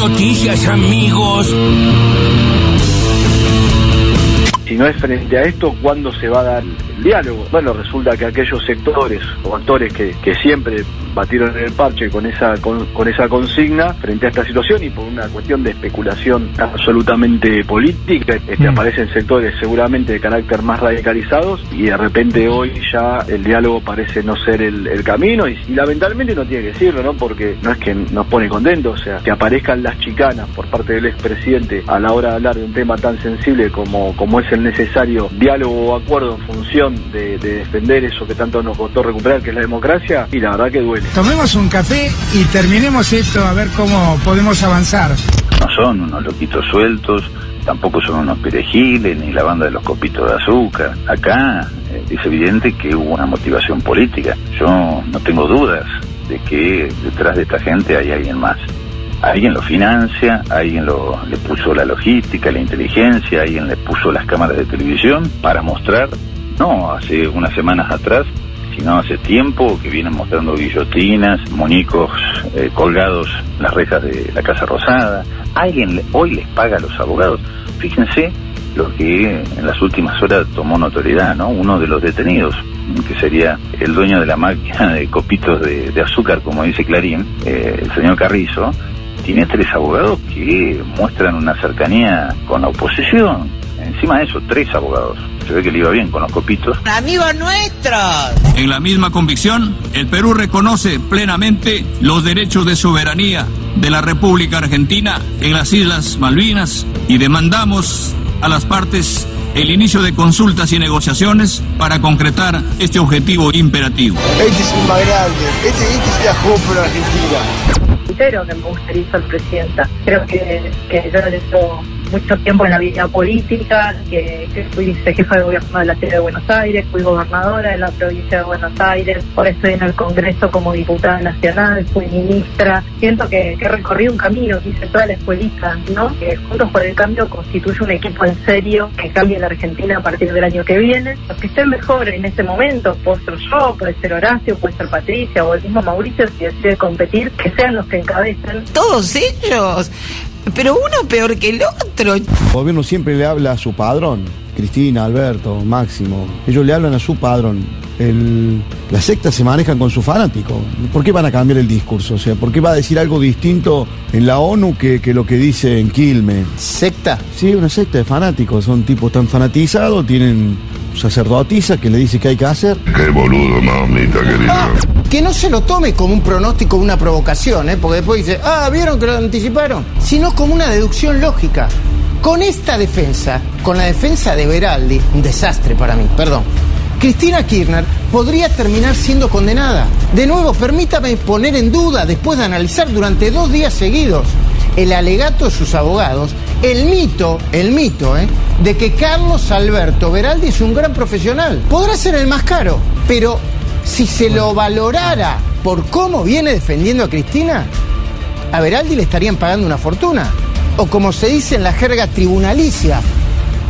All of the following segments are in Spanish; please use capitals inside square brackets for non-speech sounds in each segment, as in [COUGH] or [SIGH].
noticias, amigos. No es frente a esto, ¿cuándo se va a dar el diálogo? Bueno, resulta que aquellos sectores o actores que, que siempre batieron en el parche con esa con, con, esa consigna frente a esta situación y por una cuestión de especulación absolutamente política, este, mm. aparecen sectores seguramente de carácter más radicalizados y de repente hoy ya el diálogo parece no ser el, el camino y, y, lamentablemente no tiene que decirlo, ¿no? Porque no es que nos pone contentos, o sea, que aparezcan las chicanas por parte del expresidente a la hora de hablar de un tema tan sensible como, como es el necesario diálogo o acuerdo en función de, de defender eso que tanto nos costó recuperar, que es la democracia, y la verdad que duele. Tomemos un café y terminemos esto a ver cómo podemos avanzar. No son unos loquitos sueltos, tampoco son unos perejiles ni la banda de los copitos de azúcar. Acá eh, es evidente que hubo una motivación política. Yo no tengo dudas de que detrás de esta gente hay alguien más. Alguien lo financia, alguien lo, le puso la logística, la inteligencia, alguien le puso las cámaras de televisión para mostrar, no, hace unas semanas atrás, sino hace tiempo que vienen mostrando guillotinas, monicos eh, colgados en las rejas de la Casa Rosada. Alguien hoy les paga a los abogados. Fíjense lo que en las últimas horas tomó notoriedad, ¿no? Uno de los detenidos, que sería el dueño de la máquina de copitos de, de azúcar, como dice Clarín, eh, el señor Carrizo, tiene tres abogados que muestran una cercanía con la oposición. Encima de eso, tres abogados. Se ve que le iba bien con los copitos. ¡Amigos nuestros! En la misma convicción, el Perú reconoce plenamente los derechos de soberanía de la República Argentina en las Islas Malvinas y demandamos a las partes el inicio de consultas y negociaciones para concretar este objetivo imperativo. Este es un más grande, este, este se la por Argentina. Entero que me gustaría ser presidenta. Creo que, que yo necesito mucho tiempo en la vida política, que, fui jefa de gobierno de la ciudad de Buenos Aires, fui gobernadora de la provincia de Buenos Aires, ahora estoy en el Congreso como diputada nacional, fui ministra. Siento que, que he recorrido un camino, hice toda la escuelita, ¿no? Que Juntos por el Cambio constituye un equipo en serio que cambie la Argentina a partir del año que viene. Los que estén mejor en ese momento, puedo ser yo, puede ser Horacio, puede ser Patricia o el mismo Mauricio, si decide competir, que sean los que encabecen. Todos ellos pero uno peor que el otro. El gobierno siempre le habla a su padrón, Cristina, Alberto, Máximo. Ellos le hablan a su padrón. El, las sectas se manejan con su fanático. ¿Por qué van a cambiar el discurso? O sea, ¿por qué va a decir algo distinto en la ONU que, que lo que dice en Quilme? ¿Secta? Sí, una secta de fanáticos. Son tipos tan fanatizados, tienen sacerdotisa que le dice qué hay que hacer. Qué boludo, mamita querida. Que no se lo tome como un pronóstico, una provocación, ¿eh? porque después dice, ah, ¿vieron que lo anticiparon? Sino como una deducción lógica. Con esta defensa, con la defensa de Beraldi, un desastre para mí, perdón. Cristina Kirchner podría terminar siendo condenada. De nuevo, permítame poner en duda, después de analizar durante dos días seguidos el alegato de sus abogados, el mito, el mito, ¿eh? de que Carlos Alberto Beraldi es un gran profesional. Podrá ser el más caro, pero si se lo valorara por cómo viene defendiendo a Cristina, a Beraldi le estarían pagando una fortuna. O como se dice en la jerga tribunalicia,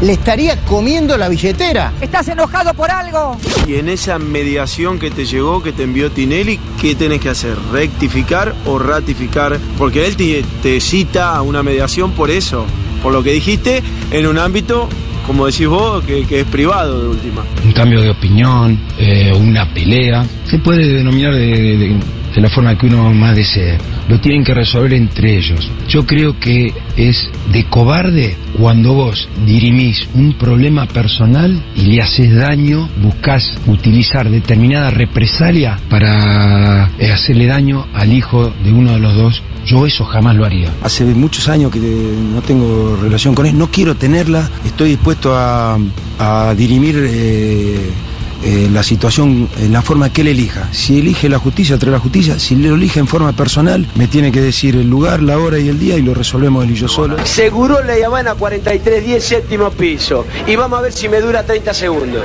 le estaría comiendo la billetera. ¿Estás enojado por algo? Y en esa mediación que te llegó, que te envió Tinelli, ¿qué tenés que hacer? ¿Rectificar o ratificar? Porque él te, te cita a una mediación por eso, por lo que dijiste, en un ámbito como decís vos, que, que, es privado de última. Un cambio de opinión, eh, una pelea, se puede denominar de, la forma que uno más desee. Lo tienen que resolver entre ellos. Yo creo que es de cobarde cuando vos dirimís un problema personal y le haces daño, buscas utilizar determinada represalia para eh, hacerle daño al hijo de uno de los dos yo eso jamás lo haría. Hace muchos años que no tengo relación con él, no quiero tenerla, estoy dispuesto a, a dirimir eh, eh, la situación en la forma que él elija. Si elige la justicia, trae la justicia. Si lo elige en forma personal, me tiene que decir el lugar, la hora y el día y lo resolvemos él y yo solo. Seguro la Habana 4310, séptimo piso. Y vamos a ver si me dura 30 segundos.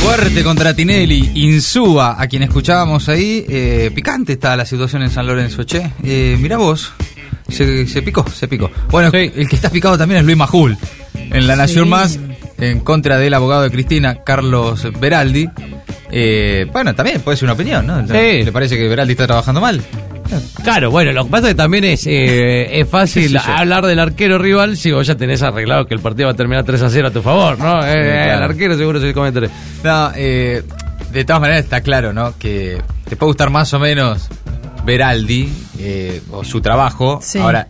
Fuerte contra Tinelli, Insúa, a quien escuchábamos ahí. Eh, picante está la situación en San Lorenzo, che. Eh, mira vos, se, se, picó, se picó. Bueno, sí. el que está picado también es Luis Majul, en La Nación sí. Más, en contra del abogado de Cristina, Carlos Beraldi. Eh, bueno, también puede ser una opinión, ¿no? Sí. ¿Le parece que Veraldi está trabajando mal? Claro, bueno, lo que pasa es que también es, eh, es fácil Sí, sí, sí. hablar del arquero rival si vos ya tenés arreglado que el partido va a terminar 3 a 0 a tu favor, ¿no? Eh, claro. El arquero seguro se come tres. No, eh, de todas maneras está claro, ¿no? Que te puede gustar más o menos Veraldi eh, o su trabajo. Sí. Ahora,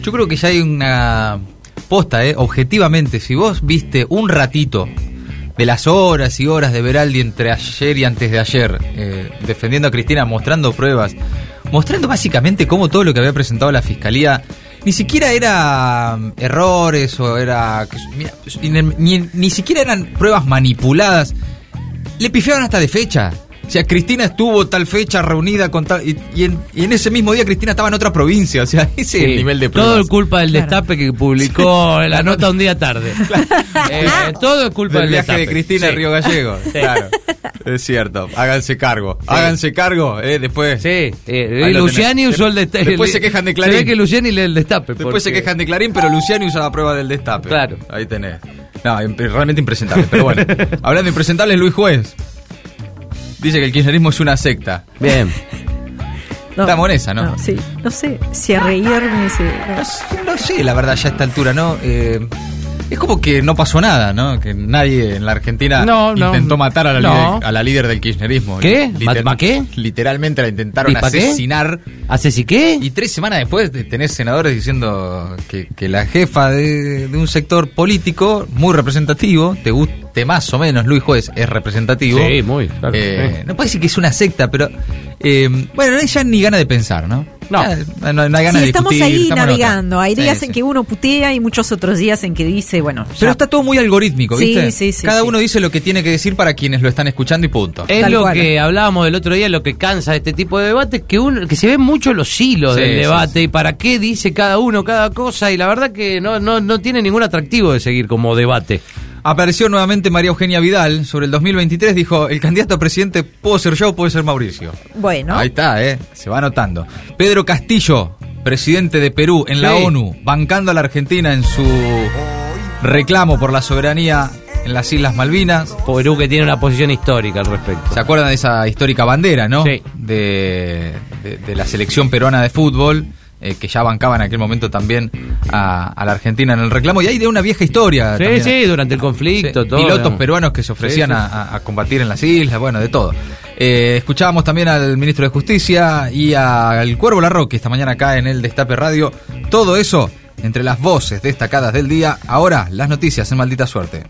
yo creo que ya hay una posta, ¿eh? Objetivamente, si vos viste un ratito de las horas y horas de Veraldi entre ayer y antes de ayer, eh, defendiendo a Cristina, mostrando pruebas, mostrando básicamente cómo todo lo que había presentado la fiscalía ni siquiera era mm, errores o era. ni, ni- ni siquiera eran pruebas manipuladas. Le pifiaban hasta de fecha. O sea, Cristina estuvo tal fecha reunida con tal. Y, y en, y en ese mismo día Cristina estaba en otra provincia. O sea, [LAUGHS] ese es el nivel de pruebas. Todo es culpa del destape que publicó [LAUGHS] la nota un día tarde. [LAUGHS] Eh, todo es culpa del del, viaje de. Cristina Sí. a Río Gallego. Sí. Claro. Es cierto. Háganse cargo. Háganse cargo, eh, después. Sí, eh, Luciani tenés. usó el destape. Después se quejan de Se Clarín. ve que Luciani lee el destape. Después se quejan de Clarín, pero Luciani usa la prueba del destape. Claro. Ahí tenés. No, realmente impresentable. Pero bueno, hablando de impresentables, Luis Juez dice que el kirchnerismo es una secta. Bien. [LAUGHS] Estamos en esa, ¿no? sí, no sé si a reírme, si... no. No sé, la verdad, ya a esta altura, ¿no? Eh, es como que no pasó nada, ¿no? Que nadie en la Argentina No, no. intentó matar a la, No. líder, a la líder del kirchnerismo. ¿Qué? Liter- ¿Ma- ma qué? Literalmente la intentaron asesinar. ¿Haces y qué? Y tres semanas después de tener senadores diciendo que, que la jefa de, de un sector político muy representativo, te guste más o menos, Luis Juez es representativo. Sí, muy, claro. Eh, no puede decir que es una secta, pero eh, bueno, no hay ya ni ganas de pensar, ¿no? No. Ya no, no hay ganas Sí, de estamos discutir, ahí estamos navegando. Hay días sí. en que uno putea y muchos otros días en que dice, bueno, Pero está todo muy algorítmico, Sí, ¿viste? sí, sí, Cada sí. uno dice lo que tiene que decir para quienes lo están escuchando y punto. Es Tal lo cual. que hablábamos del otro día, lo que cansa de este tipo de debates, que uno, que se ven mucho los hilos Sí, del sí, debate sí. y para qué dice cada uno cada cosa, y la verdad que no, no, no tiene ningún atractivo de seguir como debate. Apareció nuevamente María Eugenia Vidal sobre el 2023, dijo, el candidato a presidente puedo ser yo o puede ser Mauricio. Bueno, Ahí está, ¿eh? Se va anotando. Pedro Castillo, presidente de Perú en la Sí. ONU, bancando a la Argentina en su reclamo por la soberanía en las Islas Malvinas. Perú que tiene una posición histórica al respecto. ¿Se acuerdan de esa histórica bandera, no? Sí. De, de- de la selección peruana de fútbol, eh, que ya bancaba en aquel momento también a, a la Argentina en el reclamo. Y hay de una vieja historia. Sí, también. sí, durante el conflicto, Sí, todo. Pilotos digamos. peruanos que se ofrecían Sí, sí. A, a- a combatir en las islas, bueno, de todo. Eh, escuchábamos también al ministro de Justicia y al Cuervo Larroque esta mañana acá en el Destape Radio. Todo eso entre las voces destacadas del día. Ahora, las noticias en maldita suerte.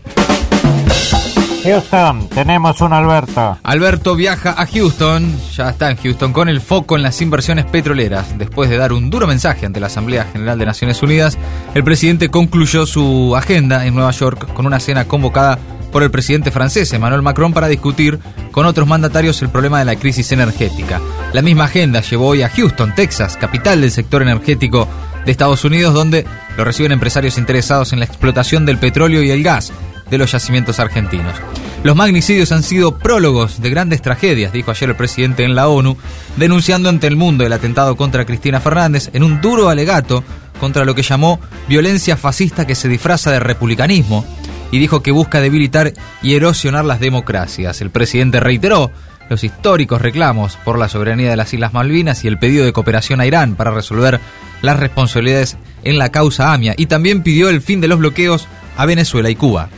Houston, tenemos un Alberto. Alberto viaja a Houston, ya está en Houston, con el foco en las inversiones petroleras. Después de dar un duro mensaje ante la Asamblea General de Naciones Unidas, el presidente concluyó su agenda en Nueva York con una cena convocada por el presidente francés Emmanuel Macron para discutir con otros mandatarios el problema de la crisis energética. La misma agenda llevó hoy a Houston, Texas, capital del sector energético de Estados Unidos, donde lo reciben empresarios interesados en la explotación del petróleo y el gas de los yacimientos argentinos. Los magnicidios han sido prólogos de grandes tragedias, dijo ayer el presidente en la ONU, denunciando ante el mundo el atentado contra Cristina Fernández en un duro alegato contra lo que llamó violencia fascista que se disfraza de republicanismo y dijo que busca debilitar y erosionar las democracias. El presidente reiteró los históricos reclamos por la soberanía de las Islas Malvinas y el pedido de cooperación a Irán para resolver las responsabilidades en la causa AMIA y también pidió el fin de los bloqueos a Venezuela y Cuba.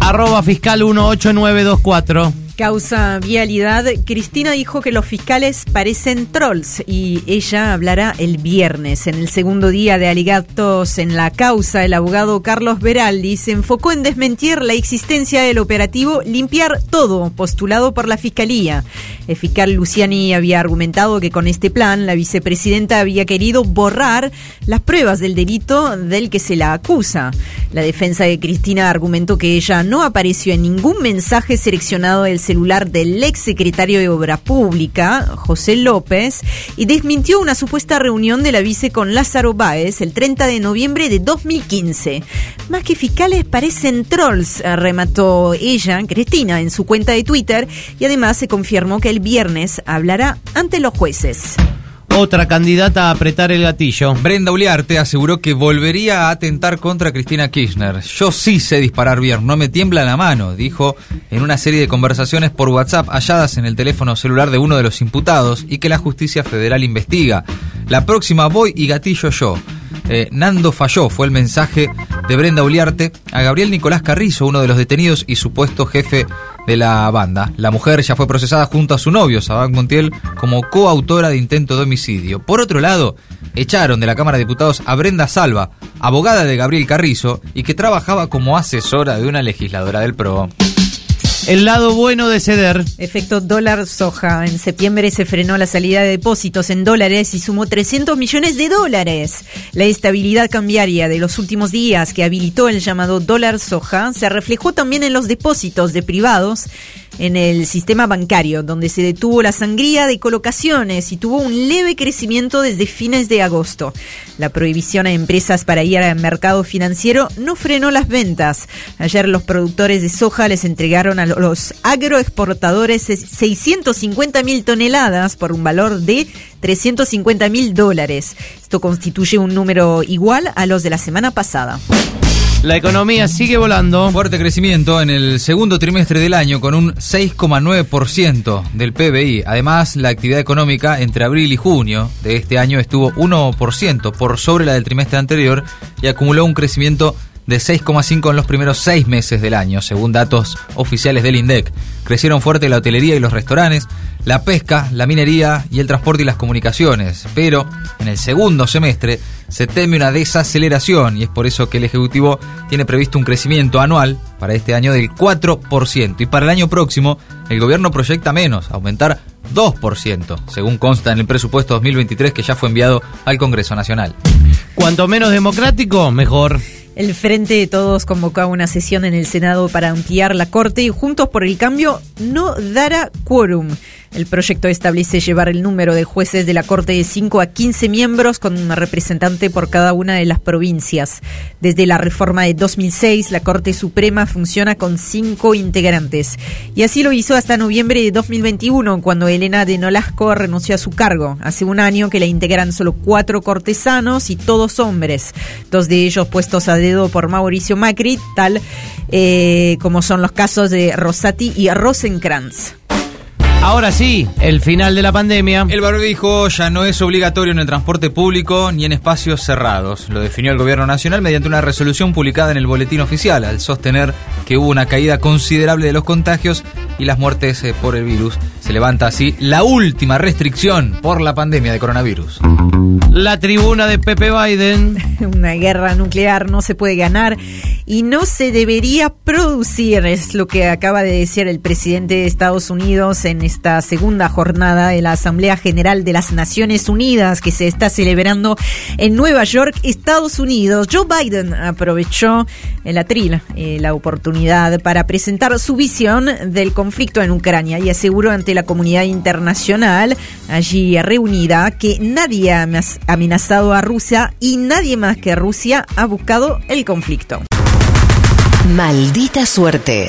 Arroba fiscal 18924. Causa vialidad. Cristina dijo que los fiscales parecen trolls y ella hablará el viernes. En el segundo día de alegatos en la causa, el abogado Carlos Beraldi se enfocó en desmentir la existencia del operativo Limpiar Todo, postulado por la fiscalía. El fiscal Luciani había argumentado que con este plan la vicepresidenta había querido borrar las pruebas del delito del que se la acusa. La defensa de Cristina argumentó que ella no apareció en ningún mensaje seleccionado del celular del ex secretario de Obra Pública, José López, y desmintió una supuesta reunión de la vice con Lázaro Báez el 30 de noviembre de 2015. Más que fiscales parecen trolls, eh, remató ella, Cristina, en su cuenta de Twitter, y además se confirmó que el viernes hablará ante los jueces. Otra candidata a apretar el gatillo. Brenda Uliarte aseguró que volvería a atentar contra Cristina Kirchner. Yo sí sé disparar bien, no me tiembla la mano, dijo en una serie de conversaciones por WhatsApp halladas en el teléfono celular de uno de los imputados y que la justicia federal investiga. La próxima voy y gatillo yo. Eh, Nando falló, fue el mensaje de Brenda Uliarte a Gabriel Nicolás Carrizo, uno de los detenidos y supuesto jefe de la banda. La mujer ya fue procesada junto a su novio, Sabac Montiel, como coautora de intento de homicidio. Por otro lado, echaron de la Cámara de Diputados a Brenda Salva, abogada de Gabriel Carrizo y que trabajaba como asesora de una legisladora del PRO. El lado bueno de ceder. Efecto dólar soja. En septiembre se frenó la salida de depósitos en dólares y sumó 300 millones de dólares. La estabilidad cambiaria de los últimos días que habilitó el llamado dólar soja se reflejó también en los depósitos de privados en el sistema bancario, donde se detuvo la sangría de colocaciones y tuvo un leve crecimiento desde fines de agosto. La prohibición a empresas para ir al mercado financiero no frenó las ventas. Ayer los productores de soja les entregaron a los agroexportadores 650 mil toneladas por un valor de 350 mil dólares. Esto constituye un número igual a los de la semana pasada. La economía sigue volando. Fuerte crecimiento en el segundo trimestre del año con un 6,9% del PBI. Además, la actividad económica entre abril y junio de este año estuvo 1% por sobre la del trimestre anterior y acumuló un crecimiento de 6,5 en los primeros seis meses del año, según datos oficiales del INDEC. Crecieron fuerte la hotelería y los restaurantes, la pesca, la minería y el transporte y las comunicaciones. Pero en el segundo semestre se teme una desaceleración y es por eso que el Ejecutivo tiene previsto un crecimiento anual para este año del 4%. Y para el año próximo el gobierno proyecta menos, aumentar 2%, según consta en el presupuesto 2023 que ya fue enviado al Congreso Nacional. Cuanto menos democrático, mejor. El Frente de Todos convocó una sesión en el Senado para ampliar la Corte y Juntos por el Cambio no dará quórum. El proyecto establece llevar el número de jueces de la Corte de 5 a 15 miembros con un representante por cada una de las provincias. Desde la reforma de 2006, la Corte Suprema funciona con cinco integrantes. Y así lo hizo hasta noviembre de 2021, cuando Elena de Nolasco renunció a su cargo. Hace un año que la integran solo cuatro cortesanos y todos hombres. Dos de ellos puestos a dedo por Mauricio Macri, tal eh, como son los casos de Rosati y Rosenkrantz. Ahora sí, el final de la pandemia. El barbijo ya no es obligatorio en el transporte público ni en espacios cerrados. Lo definió el gobierno nacional mediante una resolución publicada en el boletín oficial, al sostener que hubo una caída considerable de los contagios y las muertes eh, por el virus. Se levanta así la última restricción por la pandemia de coronavirus. La tribuna de Pepe Biden. [LAUGHS] Una guerra nuclear no se puede ganar y no se debería producir, es lo que acaba de decir el presidente de Estados Unidos en esta segunda jornada de la Asamblea General de las Naciones Unidas que se está celebrando en Nueva York, Estados Unidos. Joe Biden aprovechó el atril, eh, la oportunidad para presentar su visión del conflicto en Ucrania y aseguró ante la comunidad internacional allí reunida que nadie ha amenazado a Rusia y nadie más que Rusia ha buscado el conflicto. Maldita suerte.